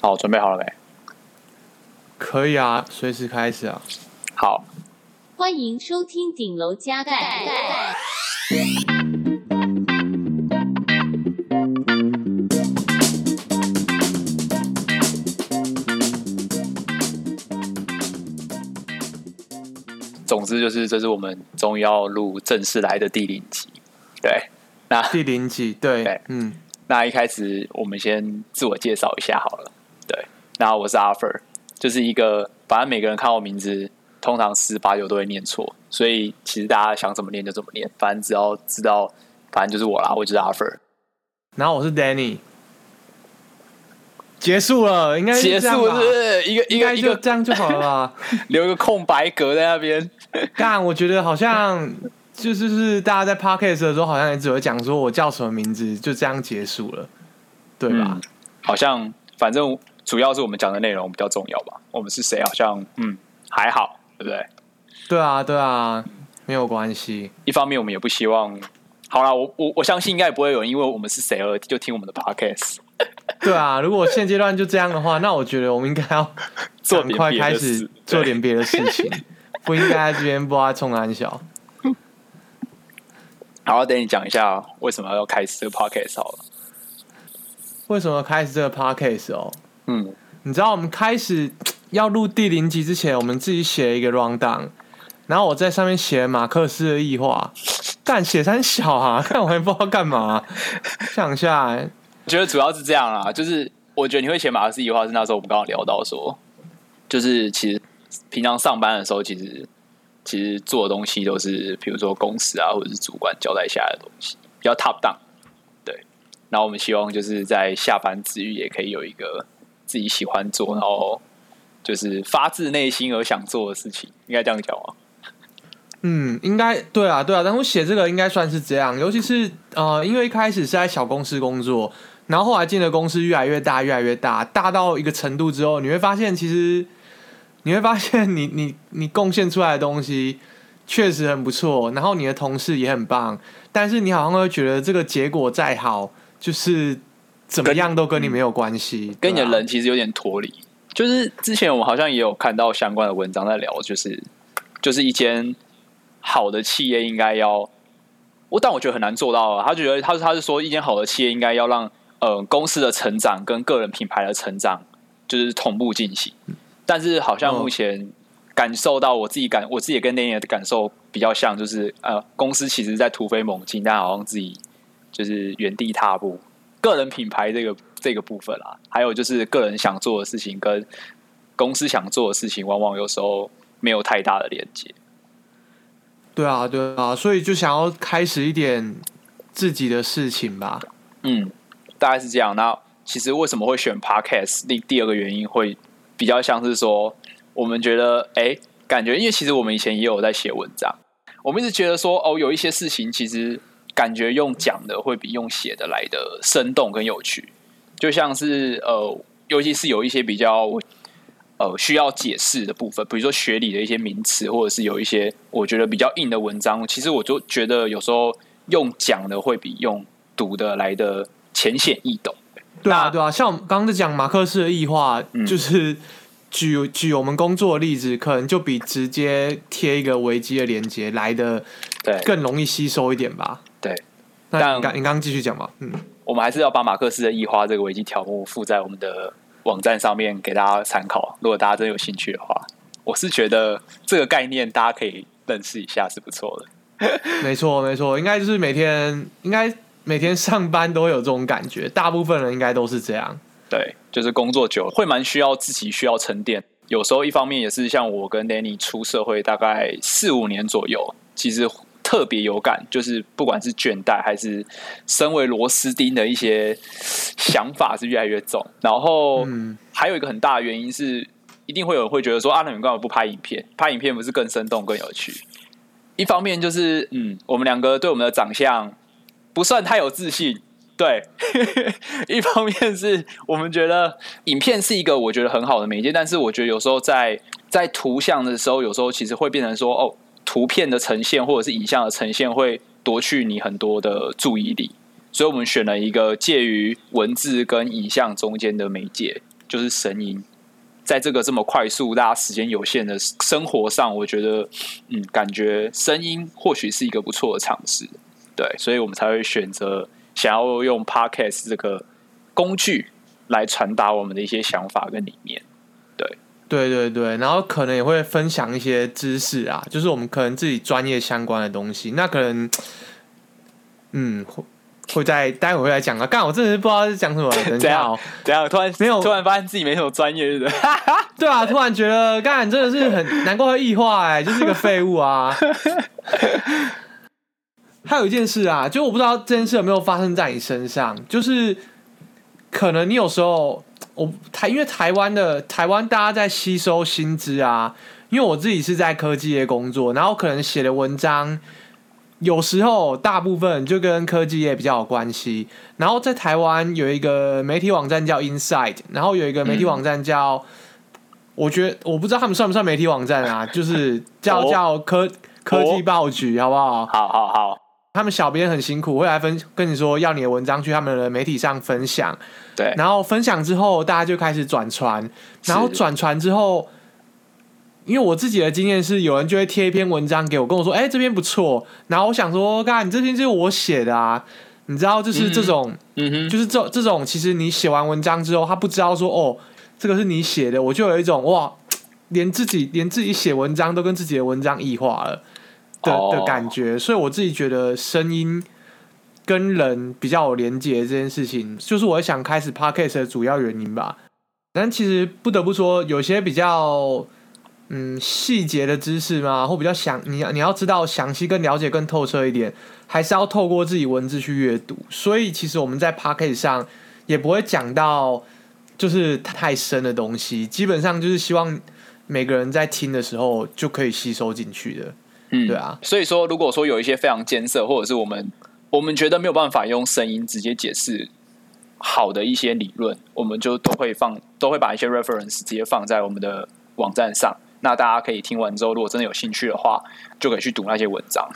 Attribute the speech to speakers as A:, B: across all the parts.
A: 好，准备好了没？
B: 可以啊，随时开始啊。
A: 好，
C: 欢迎收听顶楼加盖。
A: 总之就是，这是我们终于要录正式来的第零集。对，那
B: 第零集，对，
A: 对
B: 嗯。
A: 那一开始我们先自我介绍一下好了。对，然后我是阿 Fer，就是一个反正每个人看我名字，通常十八九都会念错，所以其实大家想怎么念就怎么念，反正只要知道，反正就是我啦，我就是阿 Fer。
B: 然后我是 Danny，结束了，应该
A: 结束是，是一个一个一个
B: 这样就好了吧，
A: 留一个空白格在那边。
B: 但我觉得好像。就是是大家在 podcast 的时候，好像也只会讲说我叫什么名字，就这样结束了，对吧？
A: 嗯、好像反正主要是我们讲的内容比较重要吧。我们是谁？好像嗯还好，对不对？
B: 对啊，对啊，没有关系。
A: 一方面我们也不希望，好啦，我我我相信应该也不会有人因为我们是谁而就听我们的 podcast。
B: 对啊，如果现阶段就这样的话，那我觉得我们应该要尽快开始做点别的事情，不应该在这边不知道冲安小。
A: 好，等你讲一下为什么要开始这个 podcast 好了。
B: 为什么开始这个 podcast 哦？
A: 嗯，
B: 你知道我们开始要录第零集之前，我们自己写了一个 rundown，然后我在上面写马克思的异化，干写三小啊，看我还不知道干嘛。想一下，
A: 我觉得主要是这样啦，就是我觉得你会写马克思异化是那时候我们刚刚聊到说，就是其实平常上班的时候其实。其实做的东西都是，比如说公司啊，或者是主管交代下来的东西，比较 top down。对，然后我们希望就是在下班之余，也可以有一个自己喜欢做，然后就是发自内心而想做的事情，应该这样讲吗？
B: 嗯，应该对啊，对啊。但我写这个应该算是这样，尤其是呃，因为一开始是在小公司工作，然后后来进了公司越来越大，越来越大，大到一个程度之后，你会发现其实。你会发现，你你你贡献出来的东西确实很不错，然后你的同事也很棒，但是你好像会觉得这个结果再好，就是怎么样都跟你没有关系，
A: 跟你的人其实有点脱离。就是之前我们好像也有看到相关的文章在聊，就是就是一间好的企业应该要，我但我觉得很难做到啊。他觉得他他是说一间好的企业应该要让呃公司的成长跟个人品牌的成长就是同步进行。但是好像目前感受到我自己感，我自己跟那年的感受比较像，就是呃，公司其实在突飞猛进，但好像自己就是原地踏步。个人品牌这个这个部分啊，还有就是个人想做的事情跟公司想做的事情，往往有时候没有太大的连接。
B: 对啊，对啊，所以就想要开始一点自己的事情吧。
A: 嗯，大概是这样。那其实为什么会选 Podcast？第第二个原因会。比较像是说，我们觉得，哎、欸，感觉，因为其实我们以前也有在写文章，我们一直觉得说，哦，有一些事情其实感觉用讲的会比用写的来的生动跟有趣，就像是呃，尤其是有一些比较呃需要解释的部分，比如说学理的一些名词，或者是有一些我觉得比较硬的文章，其实我就觉得有时候用讲的会比用读的来的浅显易懂。
B: 对啊，对啊，像我们刚刚在讲马克思的异化，嗯、就是举举我们工作的例子，可能就比直接贴一个维基的连接来的更容易吸收一点吧。
A: 对，
B: 那你刚你刚刚继续讲吧。嗯，
A: 我们还是要把马克思的异化这个维基条目附在我们的网站上面给大家参考。如果大家真有兴趣的话，我是觉得这个概念大家可以认识一下是不错的。
B: 没错，没错，应该就是每天应该。每天上班都有这种感觉，大部分人应该都是这样。
A: 对，就是工作久了会蛮需要自己需要沉淀。有时候一方面也是像我跟 Danny 出社会大概四五年左右，其实特别有感，就是不管是倦怠还是身为螺丝钉的一些想法是越来越重。然后还有一个很大的原因是，一定会有人会觉得说：“啊，那你干嘛不拍影片？拍影片不是更生动更有趣？”一方面就是，嗯，我们两个对我们的长相。不算太有自信，对。一方面是我们觉得影片是一个我觉得很好的媒介，但是我觉得有时候在在图像的时候，有时候其实会变成说，哦，图片的呈现或者是影像的呈现会夺去你很多的注意力，所以我们选了一个介于文字跟影像中间的媒介，就是声音。在这个这么快速、大家时间有限的生活上，我觉得，嗯，感觉声音或许是一个不错的尝试，对，所以我们才会选择想要用 Podcast 这个工具来传达我们的一些想法跟理念，对，
B: 对对对，然后可能也会分享一些知识啊，就是我们可能自己专业相关的东西，那可能，嗯。会在待会会来讲啊！刚好我真的是不知道是讲什么，等一下 哦，
A: 等下突然没有，突然发现自己没什么专业的，
B: 对啊，突然觉得刚才真的是很难怪会异化哎，就是一个废物啊！还有一件事啊，就我不知道这件事有没有发生在你身上，就是可能你有时候我台因为台湾的台湾大家在吸收新知啊，因为我自己是在科技业工作，然后可能写的文章。有时候大部分就跟科技业比较有关系，然后在台湾有一个媒体网站叫 Inside，然后有一个媒体网站叫，嗯、我觉得我不知道他们算不算媒体网站啊，就是叫、哦、叫科科技报局，好不好？
A: 好好好，
B: 他们小编很辛苦，会来分跟你说要你的文章去他们的媒体上分享，
A: 对，
B: 然后分享之后大家就开始转传，然后转传之后。因为我自己的经验是，有人就会贴一篇文章给我，跟我说：“哎、欸，这篇不错。”然后我想说：“嘎，你这篇就是我写的啊，你知道，就是这种，嗯哼，就是这这种，其实你写完文章之后，他不知道说哦，这个是你写的，我就有一种哇，连自己连自己写文章都跟自己的文章异化了的、哦、的感觉。所以我自己觉得声音跟人比较有连接这件事情，就是我想开始 Podcast 的主要原因吧。但其实不得不说，有些比较。嗯，细节的知识嘛？或比较详，你要你要知道详细、更了解、更透彻一点，还是要透过自己文字去阅读。所以，其实我们在 Podcast 上也不会讲到就是太深的东西，基本上就是希望每个人在听的时候就可以吸收进去的。嗯，对啊。
A: 所以说，如果说有一些非常艰涩，或者是我们我们觉得没有办法用声音直接解释好的一些理论，我们就都会放，都会把一些 reference 直接放在我们的网站上。那大家可以听完之后，如果真的有兴趣的话，就可以去读那些文章。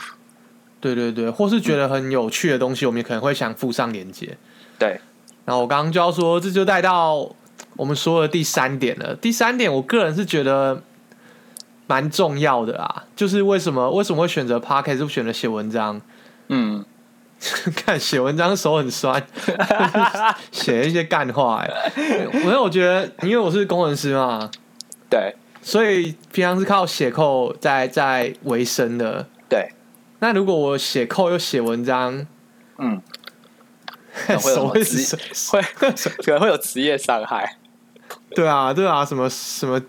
B: 对对对，或是觉得很有趣的东西，嗯、我们也可能会想附上连接。
A: 对，
B: 然后我刚刚就要说，这就带到我们说的第三点了。第三点，我个人是觉得蛮重要的啊，就是为什么为什么会选择 Podcast 不选择写文章？嗯，看写文章手很酸，写一些干话哎。因为我觉得，因为我是工程师嘛，
A: 对。
B: 所以平常是靠写扣在在维生的。
A: 对。
B: 那如果我写扣又写文章，嗯，
A: 会有职会可能会有职业伤害。
B: 对啊，对啊，什么什么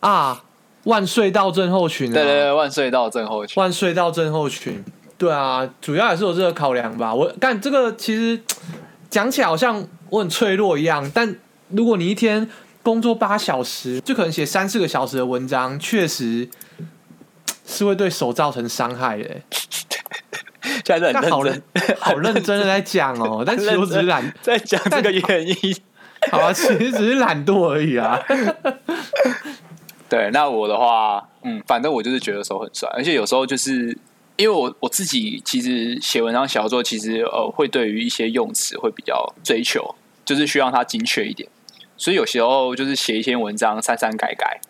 B: 啊？万岁到症候群啊！
A: 对对对，万岁到症候群，
B: 万岁到症候群。对啊，主要也是有这个考量吧。我但这个其实讲起来好像我很脆弱一样，但如果你一天。工作八小时，就可能写三四个小时的文章，确实是会对手造成伤害的。
A: 现在很
B: 好认好认真的在讲哦，但 其实我只是懒
A: 在讲这个原因。
B: 好啊，其实只是懒惰而已啊。
A: 对，那我的话，嗯，反正我就是觉得手很酸，而且有时候就是因为我我自己其实写文章、写作，其实呃会对于一些用词会比较追求，就是需要它精确一点。所以有时候就是写一篇文章，删删改改，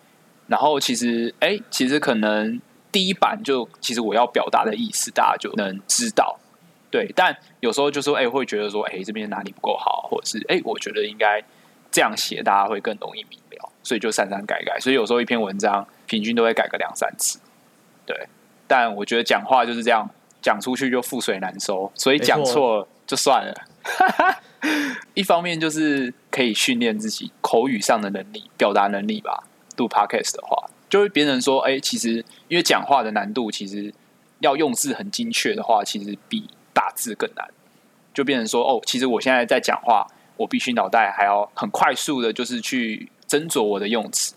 A: 然后其实哎、欸，其实可能第一版就其实我要表达的意思，大家就能知道。对，但有时候就说哎、欸，会觉得说哎、欸，这边哪里不够好，或者是哎、欸，我觉得应该这样写，大家会更容易明了，所以就删删改改。所以有时候一篇文章平均都会改个两三次。对，但我觉得讲话就是这样，讲出去就覆水难收，所以讲错就算了。一方面就是可以训练自己口语上的能力、表达能力吧。录 Podcast 的话，就会别人说：“哎、欸，其实因为讲话的难度，其实要用字很精确的话，其实比打字更难。”就变成说：“哦，其实我现在在讲话，我必须脑袋还要很快速的，就是去斟酌我的用词。”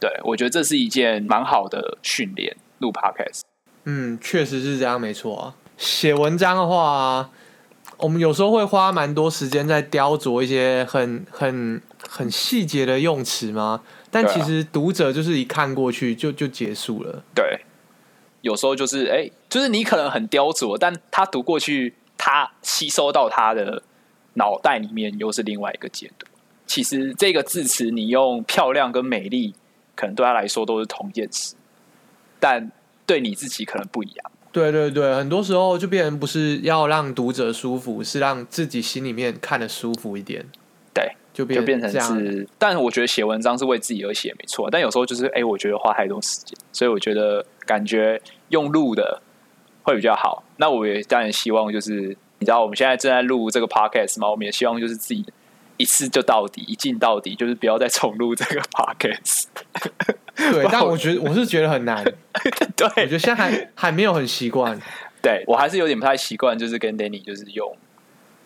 A: 对，我觉得这是一件蛮好的训练。录 Podcast，
B: 嗯，确实是这样，没错啊。写文章的话。我们有时候会花蛮多时间在雕琢一些很很很细节的用词吗？但其实读者就是一看过去就就结束了。
A: 对，有时候就是哎、欸，就是你可能很雕琢，但他读过去，他吸收到他的脑袋里面又是另外一个解读。其实这个字词你用漂亮跟美丽，可能对他来说都是同一件事，但对你自己可能不一样。
B: 对对对，很多时候就变成不是要让读者舒服，是让自己心里面看的舒服一点。
A: 对，就变就变成是。但我觉得写文章是为自己而写，没错。但有时候就是，哎，我觉得花太多时间，所以我觉得感觉用录的会比较好。那我也当然希望，就是你知道我们现在正在录这个 podcast 嘛，我们也希望就是自己一次就到底，一进到底，就是不要再重录这个 podcast。
B: 对，但我觉得 我是觉得很难。
A: 对，
B: 我觉得现在还还没有很习惯。
A: 对，我还是有点不太习惯，就是跟 Danny 就是用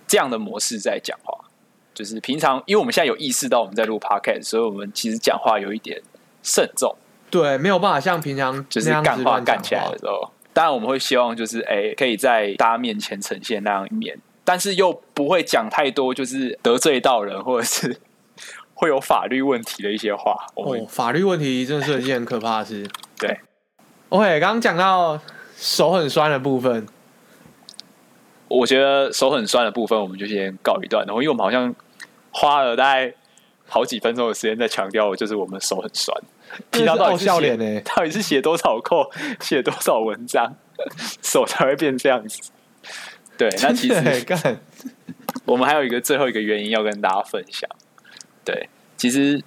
A: 这样的模式在讲话。就是平常，因为我们现在有意识到我们在录 Podcast，所以我们其实讲话有一点慎重。
B: 对，没有办法像平常
A: 就是干话干起来的时候。当然，我们会希望就是哎，可以在大家面前呈现那样一面，但是又不会讲太多，就是得罪到人或者是。会有法律问题的一些话
B: 哦，法律问题真的是一件很可怕的事。
A: 对
B: ，OK，刚刚讲到手很酸的部分，
A: 我觉得手很酸的部分，我们就先告一段。然后，因为我们好像花了大概好几分钟的时间在强调，就是我们手很酸。
B: 平常到底是写呢？
A: 到底是写多少扣，写多少文章，手才会变这样子？对，那其实 我们还有一个最后一个原因要跟大家分享。对，其实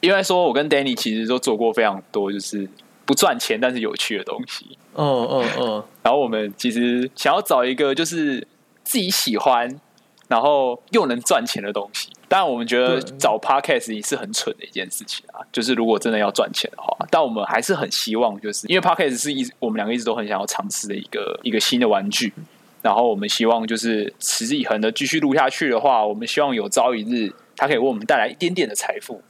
A: 因为说，我跟 Danny 其实都做过非常多，就是不赚钱但是有趣的东西。
B: 嗯嗯嗯。
A: 然后我们其实想要找一个就是自己喜欢，然后又能赚钱的东西。当然，我们觉得找 Podcast 也是很蠢的一件事情啊。就是如果真的要赚钱的话，但我们还是很希望，就是因为 Podcast 是一我们两个一直都很想要尝试的一个一个新的玩具。然后我们希望就是持之以恒的继续录下去的话，我们希望有朝一日。它可以为我们带来一点点的财富，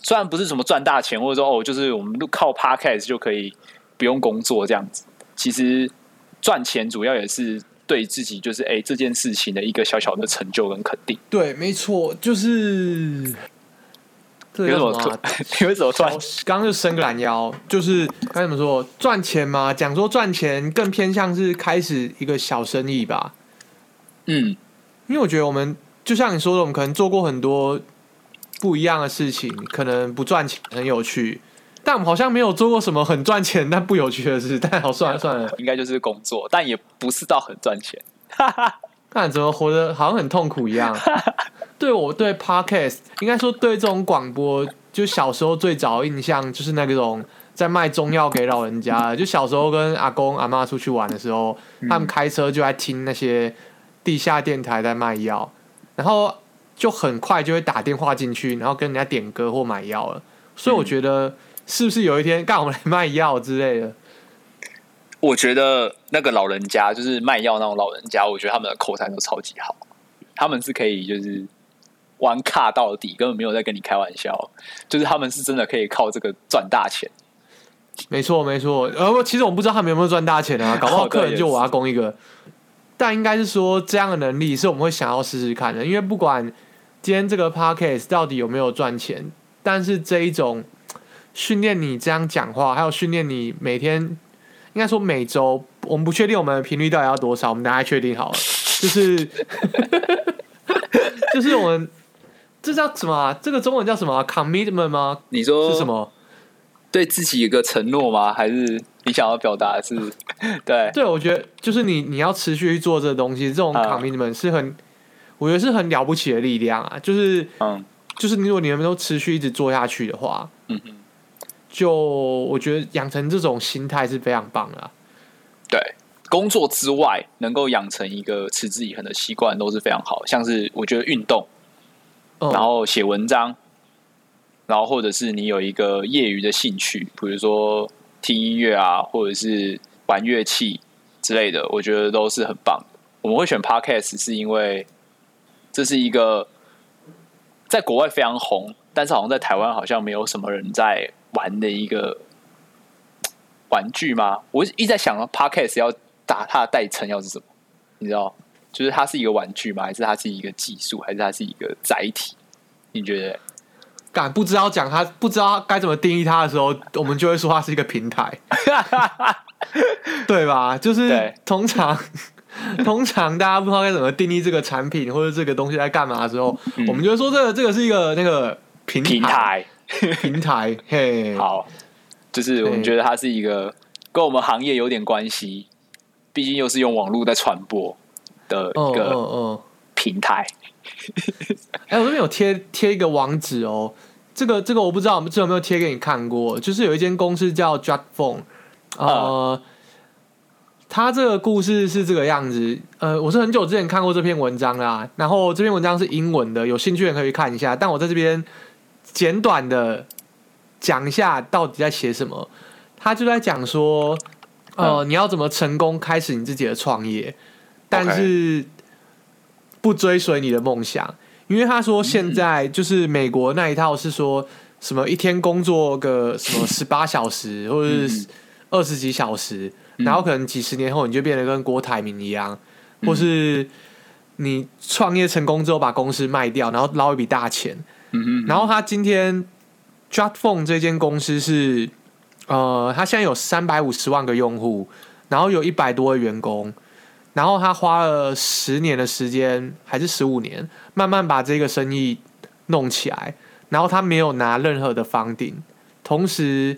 A: 虽然不是什么赚大钱，或者说哦，就是我们靠 Podcast 就可以不用工作这样子。其实赚钱主要也是对自己，就是哎这件事情的一个小小的成就跟肯定。
B: 对，没错，就是这个什么？
A: 你为什么赚？
B: 刚刚就伸个懒腰，就是该怎么说？赚钱嘛，讲说赚钱更偏向是开始一个小生意吧。
A: 嗯，
B: 因为我觉得我们。就像你说的，我们可能做过很多不一样的事情，可能不赚钱很有趣，但我们好像没有做过什么很赚钱但不有趣的事。但好算了算了，
A: 应该就是工作，但也不是到很赚钱。
B: 看怎么活得好像很痛苦一样。对我对 Podcast，应该说对这种广播，就小时候最早印象就是那种在卖中药给老人家。就小时候跟阿公阿妈出去玩的时候，他们开车就在听那些地下电台在卖药。然后就很快就会打电话进去，然后跟人家点歌或买药了。所以我觉得是不是有一天干我们来卖药之类的？
A: 我觉得那个老人家就是卖药那种老人家，我觉得他们的口才都超级好，他们是可以就是玩卡到底，根本没有在跟你开玩笑，就是他们是真的可以靠这个赚大钱。
B: 没错没错，呃，其实我不知道他们有没有赚大钱啊，搞不好客人就我阿公一个。但应该是说，这样的能力是我们会想要试试看的，因为不管今天这个 podcast 到底有没有赚钱，但是这一种训练你这样讲话，还有训练你每天，应该说每周，我们不确定我们的频率到底要多少，我们大家确定好了，就是 就是我们这叫什么啊？这个中文叫什么啊？commitment 吗？
A: 你说
B: 是什么？
A: 对自己一个承诺吗？还是你想要表达的是？对
B: 对，我觉得就是你你要持续去做这个东西，这种 commitment 是很，我觉得是很了不起的力量啊！就是嗯，就是如果你们都持续一直做下去的话，嗯哼，就我觉得养成这种心态是非常棒的啊。
A: 对，工作之外能够养成一个持之以恒的习惯都是非常好，像是我觉得运动，然后写文章。然后，或者是你有一个业余的兴趣，比如说听音乐啊，或者是玩乐器之类的，我觉得都是很棒的。我们会选 Podcast，是因为这是一个在国外非常红，但是好像在台湾好像没有什么人在玩的一个玩具吗？我一直在想，Podcast 要打它的代称要是什么？你知道，就是它是一个玩具吗？还是它是一个技术？还是它是一个载体？你觉得？
B: 敢不知道讲它不知道该怎么定义它的时候，我们就会说它是一个平台，对吧？就是通常通常大家不知道该怎么定义这个产品或者这个东西在干嘛的时候，
A: 嗯、
B: 我们就会说这个这个是一个那个平台
A: 平台
B: 平台。嘿，
A: 好，就是我们觉得它是一个跟我们行业有点关系，毕竟又是用网络在传播的一个平台。
B: 哎、欸，我这边有贴贴一个网址哦，这个这个我不知道我们这有没有贴给你看过，就是有一间公司叫 JotPhone，呃，他、嗯、这个故事是这个样子，呃，我是很久之前看过这篇文章啦，然后这篇文章是英文的，有兴趣的可以看一下，但我在这边简短的讲一下到底在写什么，他就在讲说，呃，嗯、你要怎么成功开始你自己的创业，但是。不追随你的梦想，因为他说现在就是美国那一套是说什么一天工作个什么 十八小时或者是二十几小时，然后可能几十年后你就变得跟郭台铭一样，或是你创业成功之后把公司卖掉，然后捞一笔大钱。然后他今天 JotPhone 这间公司是呃，他现在有三百五十万个用户，然后有一百多位员工。然后他花了十年的时间，还是十五年，慢慢把这个生意弄起来。然后他没有拿任何的房顶同时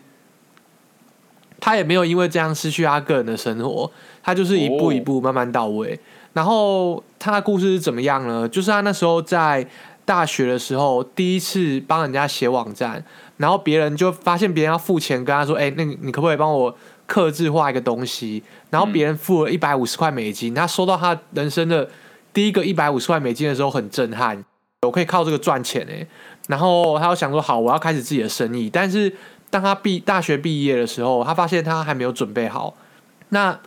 B: 他也没有因为这样失去他个人的生活。他就是一步一步慢慢到位。然后他的故事是怎么样呢？就是他那时候在大学的时候，第一次帮人家写网站，然后别人就发现别人要付钱，跟他说：“哎，那你可不可以帮我？”客制化一个东西，然后别人付了一百五十块美金，他收到他人生的第一个一百五十块美金的时候很震撼，我可以靠这个赚钱哎，然后他就想说好，我要开始自己的生意。但是当他毕大学毕业的时候，他发现他还没有准备好。那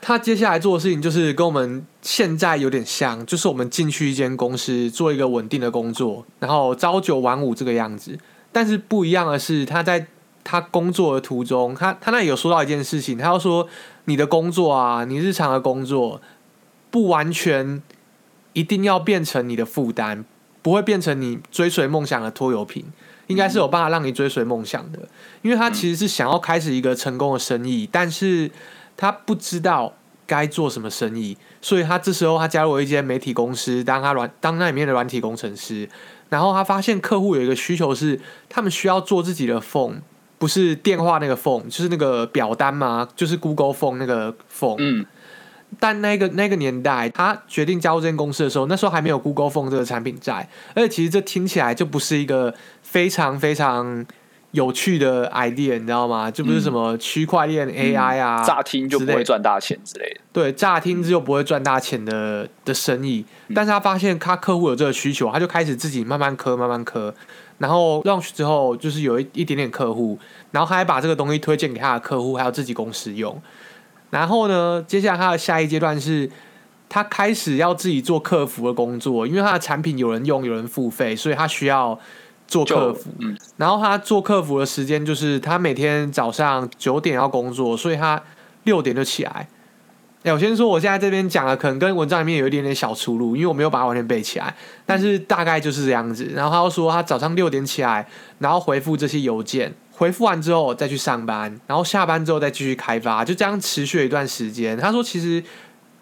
B: 他接下来做的事情就是跟我们现在有点像，就是我们进去一间公司做一个稳定的工作，然后朝九晚五这个样子。但是不一样的是，他在他工作的途中，他他那里有说到一件事情，他要说你的工作啊，你日常的工作不完全一定要变成你的负担，不会变成你追随梦想的拖油瓶，应该是有办法让你追随梦想的。因为他其实是想要开始一个成功的生意，但是他不知道该做什么生意，所以他这时候他加入了一间媒体公司，当他软当那里面的软体工程师，然后他发现客户有一个需求是，他们需要做自己的 phone。不是电话那个 phone，就是那个表单嘛？就是 Google Phone 那个 phone。嗯。但那个那个年代，他决定加入这间公司的时候，那时候还没有 Google Phone 这个产品在，而且其实这听起来就不是一个非常非常有趣的 idea，你知道吗？就不是什么区块链 AI 啊，
A: 乍听就不会赚大钱之类的。
B: 对，乍听之后不会赚大钱的的生意，但是他发现他客户有这个需求，他就开始自己慢慢磕，慢慢磕。然后 launch 之后，就是有一一点点客户，然后他还把这个东西推荐给他的客户，还有自己公司用。然后呢，接下来他的下一阶段是，他开始要自己做客服的工作，因为他的产品有人用，有人付费，所以他需要做客服。嗯。然后他做客服的时间就是他每天早上九点要工作，所以他六点就起来。欸、我先说，我现在这边讲的可能跟文章里面有一点点小出入，因为我没有把它完全背起来，但是大概就是这样子。然后他又说，他早上六点起来，然后回复这些邮件，回复完之后再去上班，然后下班之后再继续开发，就这样持续了一段时间。他说，其实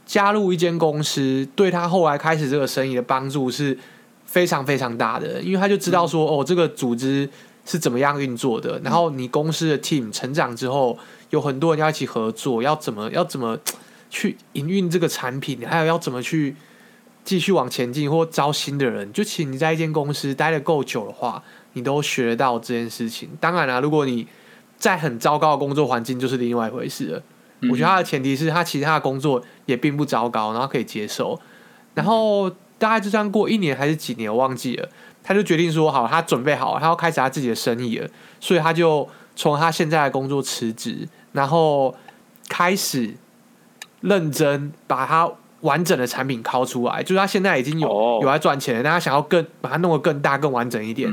B: 加入一间公司对他后来开始这个生意的帮助是非常非常大的，因为他就知道说，哦，这个组织是怎么样运作的，然后你公司的 team 成长之后，有很多人要一起合作，要怎么要怎么。去营运这个产品，还有要怎么去继续往前进，或招新的人，就其实你在一间公司待的够久的话，你都学得到这件事情。当然了，如果你在很糟糕的工作环境，就是另外一回事了。嗯、我觉得他的前提是他其他的工作也并不糟糕，然后可以接受。然后大概就这样过一年还是几年，我忘记了。他就决定说，好，他准备好，他要开始他自己的生意了，所以他就从他现在的工作辞职，然后开始。认真把它完整的产品拷出来，就是他现在已经有有在赚钱了，但他想要更把它弄得更大、更完整一点。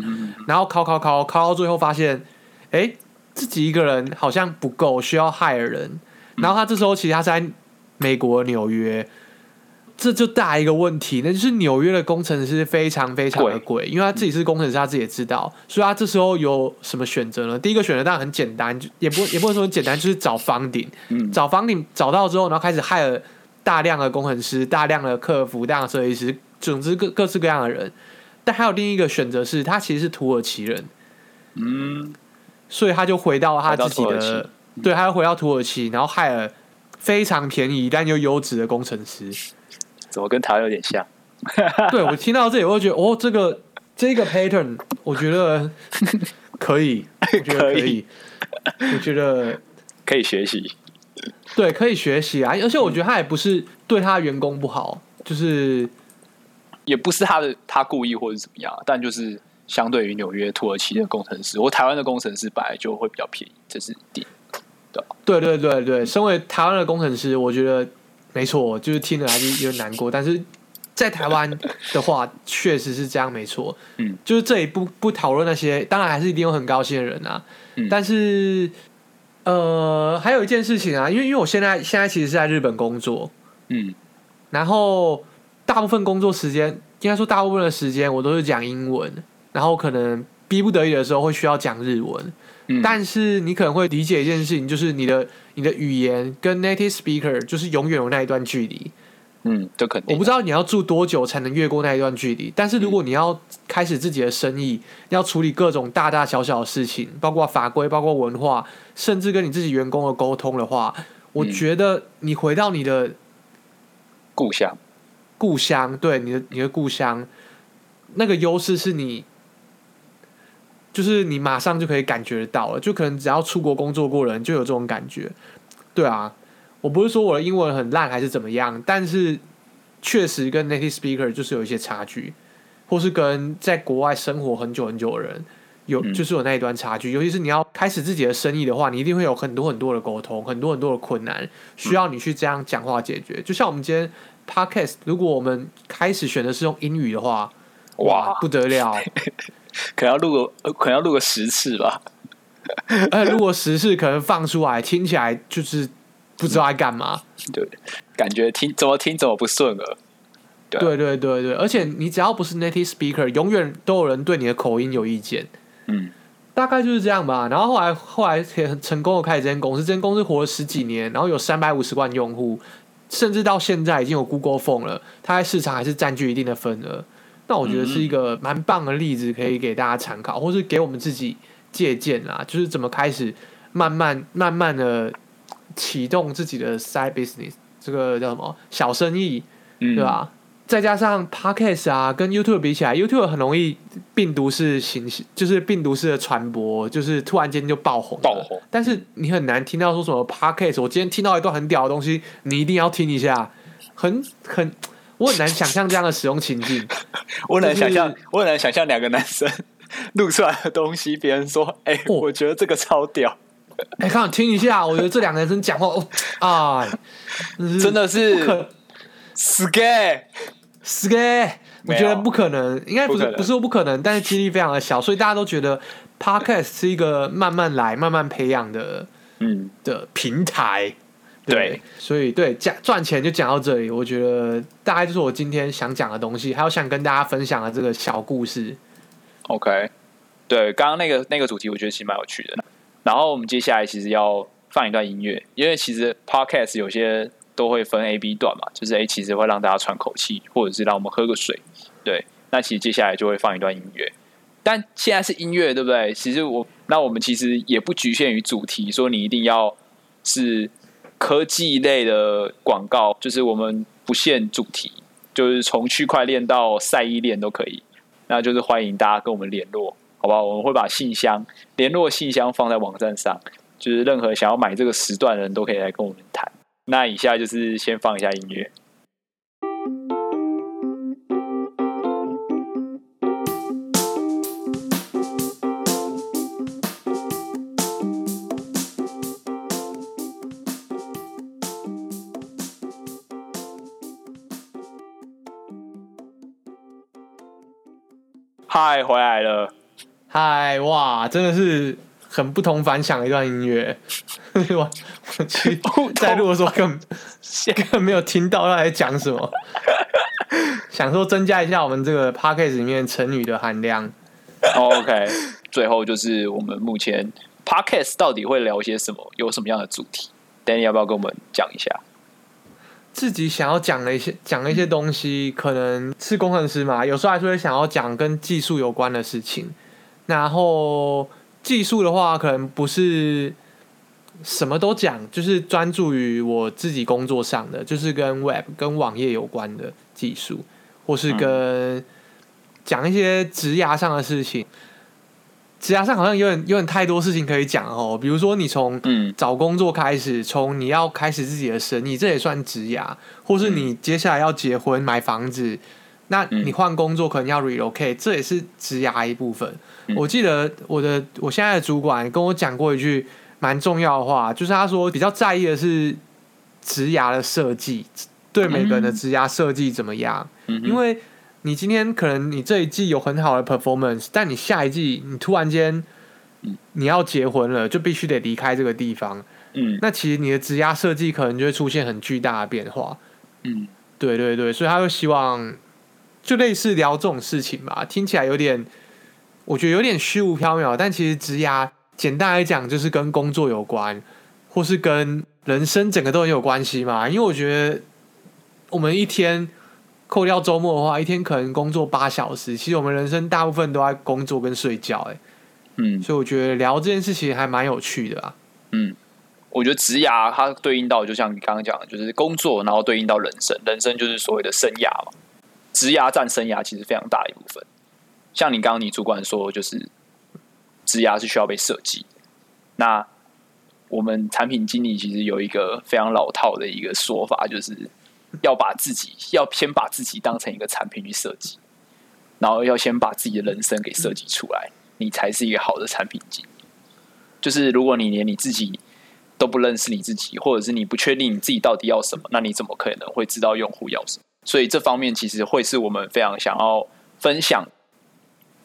B: 然后拷拷拷拷到最后发现，哎，自己一个人好像不够，需要 hire 人。然后他这时候其实他在美国纽约。这就大一个问题，那就是纽约的工程师非常非常的贵，因为他自己是工程师，他自己也知道，所以他这时候有什么选择呢？第一个选择当然很简单，就也不也不能说很简单，就是找房顶，找房顶找到之后，然后开始 hire 大量的工程师、大量的客服、大量的设计师，总之各各式各样的人。但还有另一个选择是，他其实是土耳其人，
A: 嗯，
B: 所以他就回到他自己的，
A: 嗯、
B: 对，他就回到土耳其，然后害了非常便宜但又优质的工程师。
A: 怎么跟台湾有点像？
B: 对，我听到这里，我会觉得哦，这个这个 pattern，我觉得可以，我觉得可以，我觉得
A: 可以学习。
B: 对，可以学习啊！而且我觉得他也不是对他的员工不好，就是
A: 也不是他的他故意或者怎么样，但就是相对于纽约、土耳其的工程师，我台湾的工程师本来就会比较便宜，这是点。
B: 对对对对，身为台湾的工程师，我觉得没错，就是听了还是有点难过。但是在台湾的话，确实是这样，没错。
A: 嗯，
B: 就是这里不不讨论那些，当然还是一定有很高兴的人啊。
A: 嗯，
B: 但是。呃，还有一件事情啊，因为因为我现在现在其实是在日本工作，
A: 嗯，
B: 然后大部分工作时间，应该说大部分的时间我都是讲英文，然后可能逼不得已的时候会需要讲日文，
A: 嗯，
B: 但是你可能会理解一件事情，就是你的你的语言跟 native speaker 就是永远有那一段距离。
A: 嗯，这肯定。
B: 我不知道你要住多久才能越过那一段距离，但是如果你要开始自己的生意，嗯、要处理各种大大小小的事情，包括法规、包括文化，甚至跟你自己员工的沟通的话，我觉得你回到你的
A: 故乡，
B: 故乡，对你的你的故乡，那个优势是你，就是你马上就可以感觉得到了，就可能只要出国工作过的人就有这种感觉，对啊。我不是说我的英文很烂还是怎么样，但是确实跟 native speaker 就是有一些差距，或是跟在国外生活很久很久的人有就是有那一段差距。尤其是你要开始自己的生意的话，你一定会有很多很多的沟通，很多很多的困难，需要你去这样讲话解决。就像我们今天 podcast，如果我们开始选的是用英语的话，哇，不得了，
A: 可能要录个可能要录个十次吧。
B: 而且如果十次可能放出来，听起来就是。不知道在干嘛，
A: 对，感觉听怎么听怎么不顺耳。对，
B: 对对对对，而且你只要不是 native speaker，永远都有人对你的口音有意见。
A: 嗯，
B: 大概就是这样吧。然后后来后来也很成功的开始这间公司，这间公司活了十几年，然后有三百五十万用户，甚至到现在已经有 Google Phone 了，它在市场还是占据一定的份额。那我觉得是一个蛮棒的例子，可以给大家参考，或是给我们自己借鉴啊，就是怎么开始慢慢慢慢的。启动自己的 side business，这个叫什么小生意，
A: 嗯、
B: 对吧？再加上 podcast 啊，跟 YouTube 比起来，YouTube 很容易病毒式形式，就是病毒式的传播，就是突然间就爆红。
A: 爆红。
B: 但是你很难听到说什么 podcast。我今天听到一段很屌的东西，你一定要听一下。很很，我很难想象这样的使用情境。
A: 我很难想象，我很难想象两个男生录出来的东西，别人说：“哎、欸，我觉得这个超屌。”
B: 哎，看我听一下，我觉得这两个男生讲话哦，啊，
A: 真的是可，scare
B: scare，我觉得不可能，应该不是不，不是说不可能，但是几率非常的小，所以大家都觉得 podcast 是一个慢慢来、慢慢培养的，
A: 嗯
B: 的平台，对，
A: 对
B: 所以对讲赚钱就讲到这里，我觉得大概就是我今天想讲的东西，还有想跟大家分享的这个小故事。
A: OK，对，刚刚那个那个主题，我觉得其实蛮有趣的。然后我们接下来其实要放一段音乐，因为其实 podcast 有些都会分 A、B 段嘛，就是诶，其实会让大家喘口气，或者是让我们喝个水。对，那其实接下来就会放一段音乐。但现在是音乐，对不对？其实我那我们其实也不局限于主题，说你一定要是科技类的广告，就是我们不限主题，就是从区块链到赛衣链都可以。那就是欢迎大家跟我们联络。好不好，我们会把信箱、联络信箱放在网站上，就是任何想要买这个时段的人都可以来跟我们谈。那以下就是先放一下音乐。嗨，回来了。
B: 嗨，哇，真的是很不同凡响的一段音乐。我我去在录的时候根本 根本没有听到他在讲什么，想说增加一下我们这个 podcast 里面成语的含量。
A: OK，最后就是我们目前 podcast 到底会聊些什么，有什么样的主题？Danny 要不要跟我们讲一下？
B: 自己想要讲的一些讲的一些东西，可能是工程师嘛，有时候还是会想要讲跟技术有关的事情。然后技术的话，可能不是什么都讲，就是专注于我自己工作上的，就是跟 Web 跟网页有关的技术，或是跟讲一些职涯上的事情。职涯上好像有点有点太多事情可以讲哦，比如说你从找工作开始，从你要开始自己的生意，这也算职涯，或是你接下来要结婚买房子，那你换工作可能要 relocate，这也是职涯一部分。我记得我的我现在的主管跟我讲过一句蛮重要的话，就是他说比较在意的是职涯的设计，对每个人的职涯设计怎么样，因为。你今天可能你这一季有很好的 performance，但你下一季你突然间，你要结婚了，就必须得离开这个地方。嗯，那其实你的职压设计可能就会出现很巨大的变化。嗯，对对对，所以他就希望就类似聊这种事情吧，听起来有点，我觉得有点虚无缥缈，但其实职压简单来讲就是跟工作有关，或是跟人生整个都很有关系嘛。因为我觉得我们一天。扣掉周末的话，一天可能工作八小时。其实我们人生大部分都在工作跟睡觉，哎，嗯，所以我觉得聊这件事情还蛮有趣的啊。
A: 嗯，我觉得职涯它对应到，就像你刚刚讲的，就是工作，然后对应到人生，人生就是所谓的生涯嘛。职涯占生涯其实非常大一部分。像你刚刚你主管说，就是职涯是需要被设计。那我们产品经理其实有一个非常老套的一个说法，就是。要把自己要先把自己当成一个产品去设计，然后要先把自己的人生给设计出来，你才是一个好的产品经理。就是如果你连你自己都不认识你自己，或者是你不确定你自己到底要什么，那你怎么可能会知道用户要什么？所以这方面其实会是我们非常想要分享，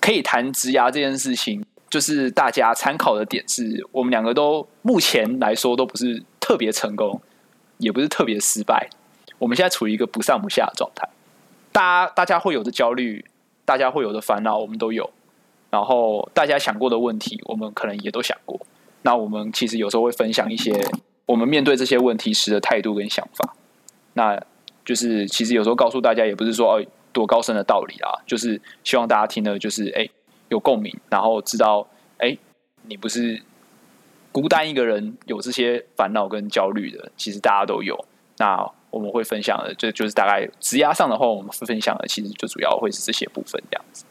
A: 可以谈职涯这件事情，就是大家参考的点是我们两个都目前来说都不是特别成功，也不是特别失败。我们现在处于一个不上不下的状态，大家大家会有的焦虑，大家会有的烦恼，我们都有。然后大家想过的问题，我们可能也都想过。那我们其实有时候会分享一些我们面对这些问题时的态度跟想法。那就是其实有时候告诉大家，也不是说哦多高深的道理啊，就是希望大家听的就是哎有共鸣，然后知道哎你不是孤单一个人有这些烦恼跟焦虑的，其实大家都有。那我们会分享的，就就是大概职涯上的话，我们分享的其实就主要会是这些部分这样子。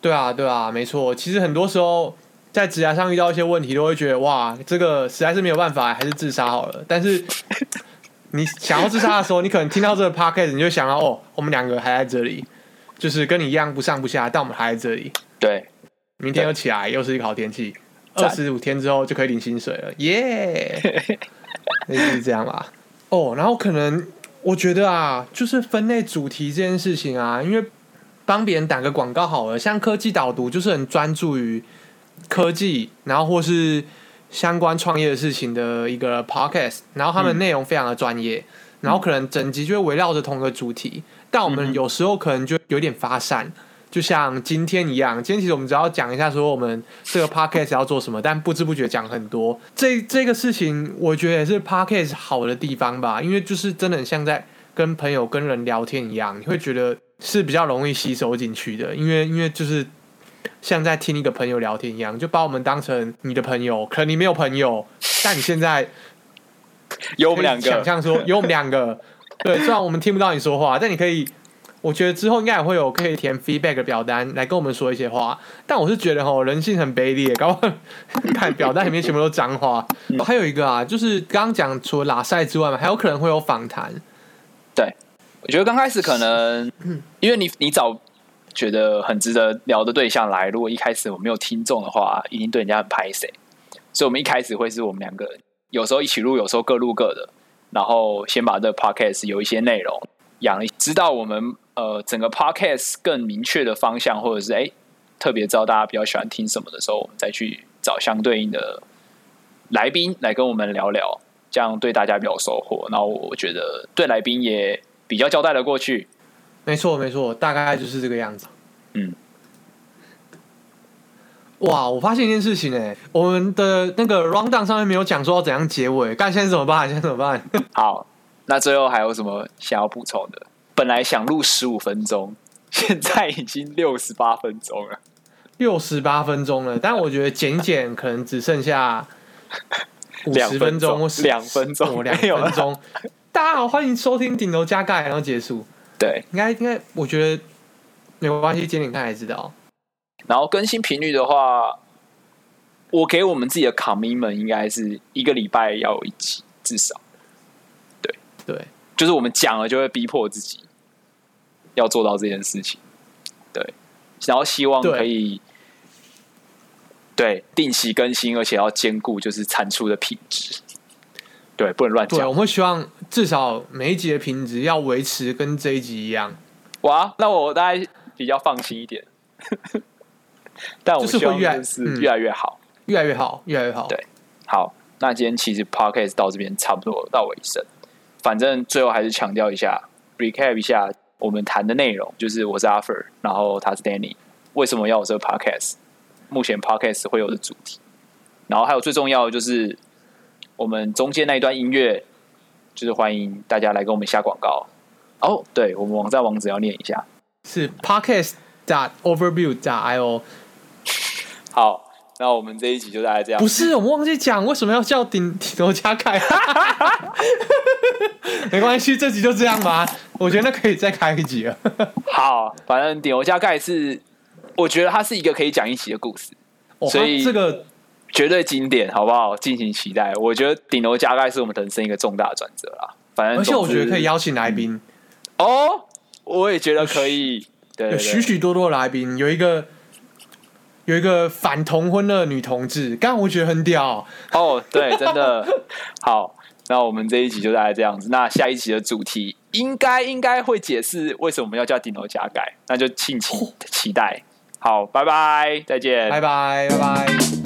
B: 对啊，对啊，没错。其实很多时候在职涯上遇到一些问题，都会觉得哇，这个实在是没有办法，还是自杀好了。但是 你想要自杀的时候，你可能听到这个 podcast，你就想到哦，我们两个还在这里，就是跟你一样不上不下，但我们还在这里。
A: 对，
B: 明天又起来，又是一个好天气，二十五天之后就可以领薪水了，耶! 类似是这样吧。哦，然后可能我觉得啊，就是分类主题这件事情啊，因为帮别人打个广告好了，像科技导读就是很专注于科技，然后或是相关创业的事情的一个 podcast，然后他们内容非常的专业，嗯、然后可能整集就会围绕着同一个主题，但我们有时候可能就有点发散。就像今天一样，今天其实我们只要讲一下说我们这个 podcast 要做什么，但不知不觉讲很多。这这个事情，我觉得也是 podcast 好的地方吧，因为就是真的很像在跟朋友跟人聊天一样，你会觉得是比较容易吸收进去的，因为因为就是像在听一个朋友聊天一样，就把我们当成你的朋友。可能你没有朋友，但你现在
A: 有我们两个，
B: 想象说有我们两个，对，虽然我们听不到你说话，但你可以。我觉得之后应该也会有可以填 feedback 的表单来跟我们说一些话，但我是觉得吼人性很卑劣，搞不好 看表单里面全部都脏话。还有一个啊，就是刚刚讲除了拉赛之外嘛，还有可能会有访谈。
A: 对，我觉得刚开始可能因为你你找觉得很值得聊的对象来，如果一开始我没有听众的话，一定对人家很拍谁。所以我们一开始会是我们两个人，有时候一起录，有时候各录各的，然后先把这个 podcast 有一些内容养，知道我们。呃，整个 podcast 更明确的方向，或者是哎，特别知道大家比较喜欢听什么的时候，我们再去找相对应的来宾来跟我们聊聊，这样对大家比较收获。然后我觉得对来宾也比较交代的过去。
B: 没错，没错，大概就是这个样子。
A: 嗯。
B: 哇，我发现一件事情哎，我们的那个 rundown 上面没有讲说要怎样结尾，但现在怎么办？现在怎么办？
A: 好。那最后还有什么想要补充的？本来想录十五分钟，现在已经六十八分钟了。
B: 六十八分钟了，但我觉得剪一剪可能只剩下 五十分钟或
A: 两分钟，
B: 两分钟。大家好，欢迎收听顶楼加盖，然后结束。
A: 对，
B: 应该应该，我觉得没关系，剪点看才知道。
A: 然后更新频率的话，我给我们自己的 commitment 应该是一个礼拜要有一集，至少。对
B: 对，
A: 就是我们讲了就会逼迫自己要做到这件事情。对，然后希望可以对，对定期更新，而且要兼顾就是产出的品质。对，不能乱讲。
B: 对，我们希望至少每一集的品质要维持跟这一集一样。
A: 哇，那我大概比较放心一点。但我希望是越来越好，
B: 越来越好，越来越好。
A: 对，好，那今天其实 podcast 到这边差不多到尾声。反正最后还是强调一下，recap 一下我们谈的内容，就是我是 Arthur，然后他是 Danny。为什么要有这个 podcast？目前 podcast 会有的主题，然后还有最重要的就是。我们中间那一段音乐，就是欢迎大家来跟我们下广告。哦、oh，对，我们网站网址要念一下，
B: 是 podcast dot overview dot io。
A: 好，那我们这一集就大概这样。
B: 不是，我们忘记讲为什么要叫顶顶楼加盖。没关系，这集就这样吧。我觉得那可以再开一集了。
A: 好，反正顶楼加盖是，我觉得它是一个可以讲一集的故事，
B: 哦、
A: 所以
B: 这个。
A: 绝对经典，好不好？敬请期待。我觉得顶楼加盖是我们人生一个重大转折啦。反正，
B: 而且我觉得可以邀请来宾、嗯。
A: 哦，我也觉得可以。
B: 有许许多多的来宾，有一个有一个反同婚的女同志，刚刚我觉得很屌。
A: 哦，对，真的 好。那我们这一集就大概这样子。那下一集的主题应该应该会解释为什么要叫顶楼加盖，那就敬请期待。好，拜拜，再见，
B: 拜拜，拜拜。